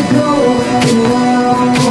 go around.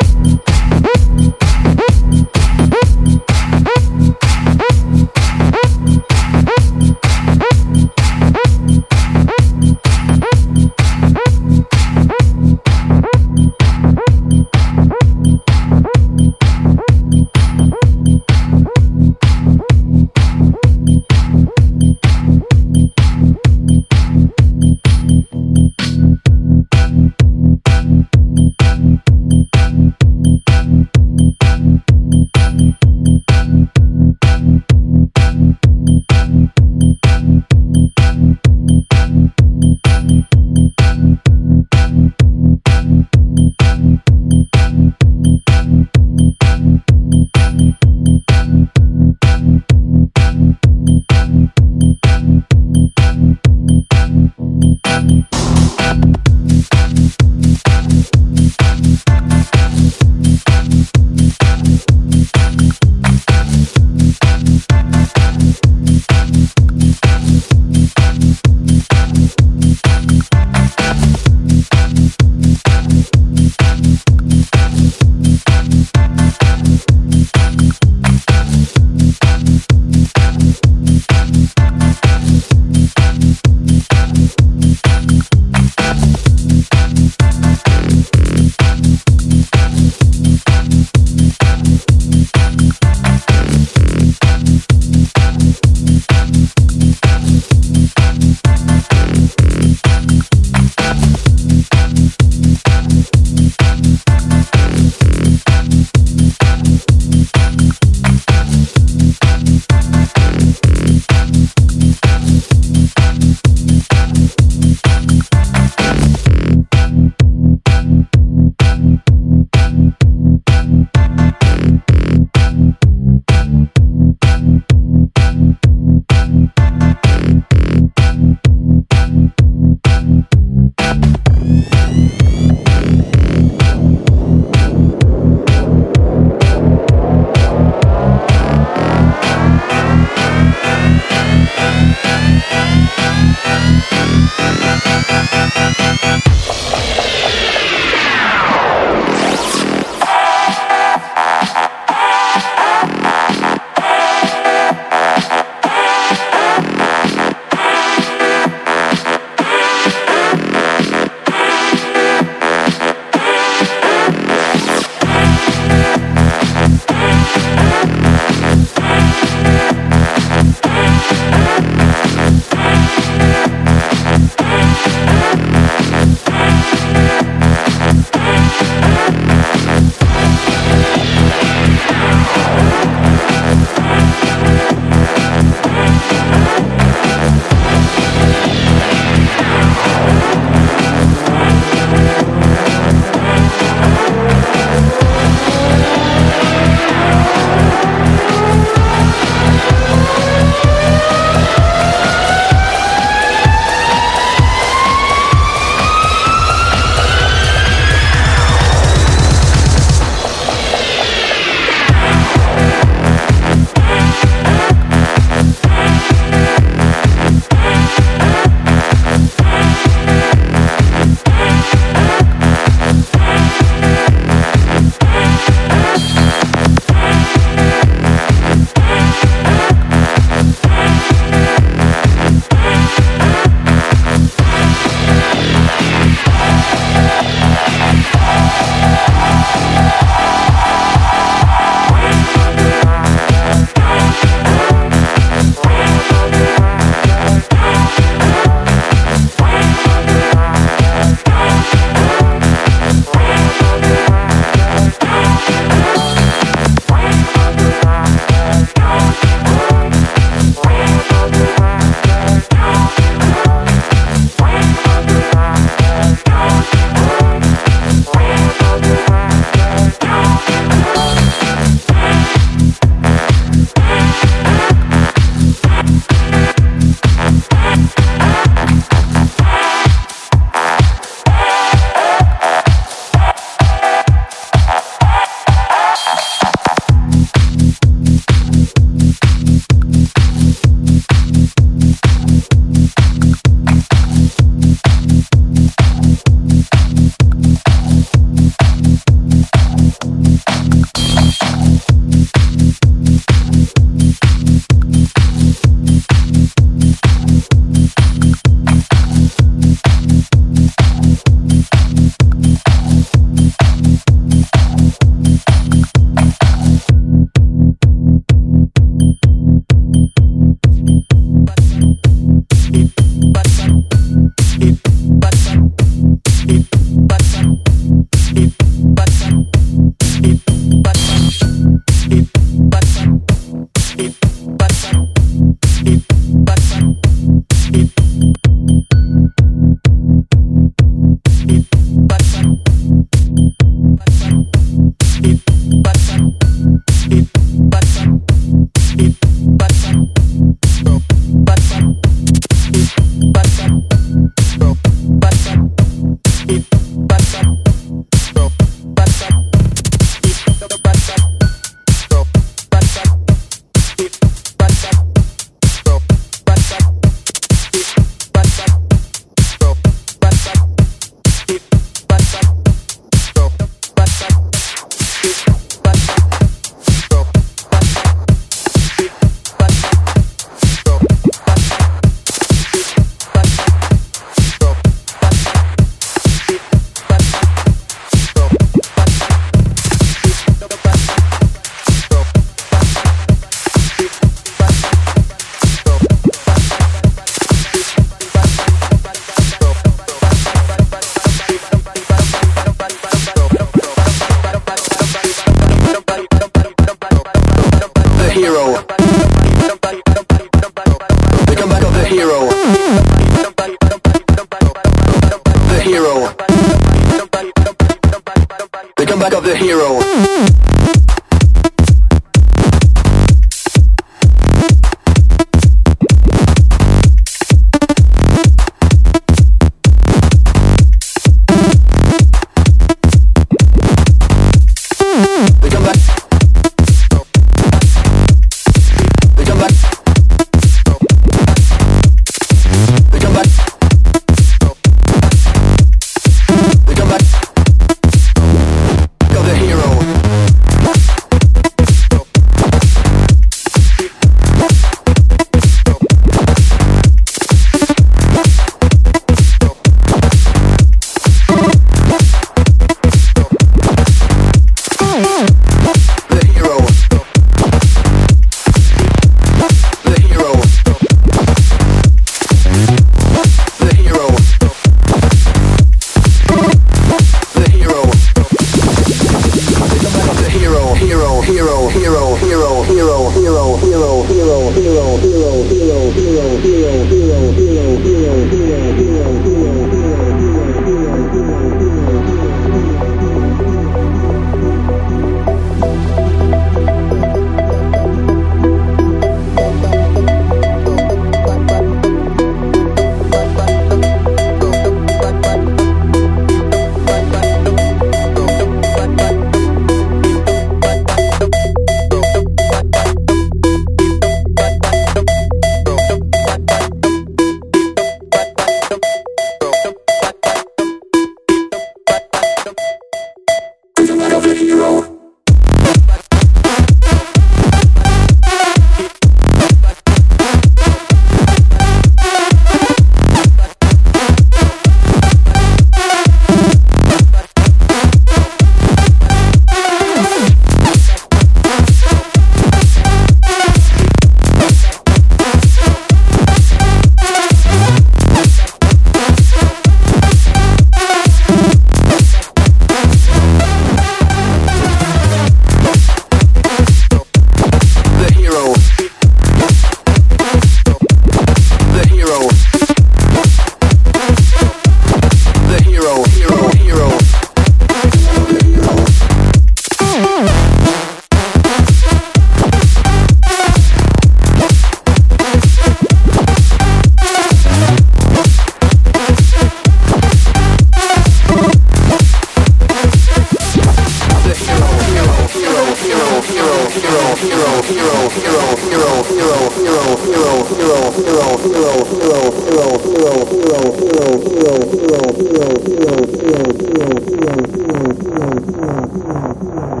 Thank.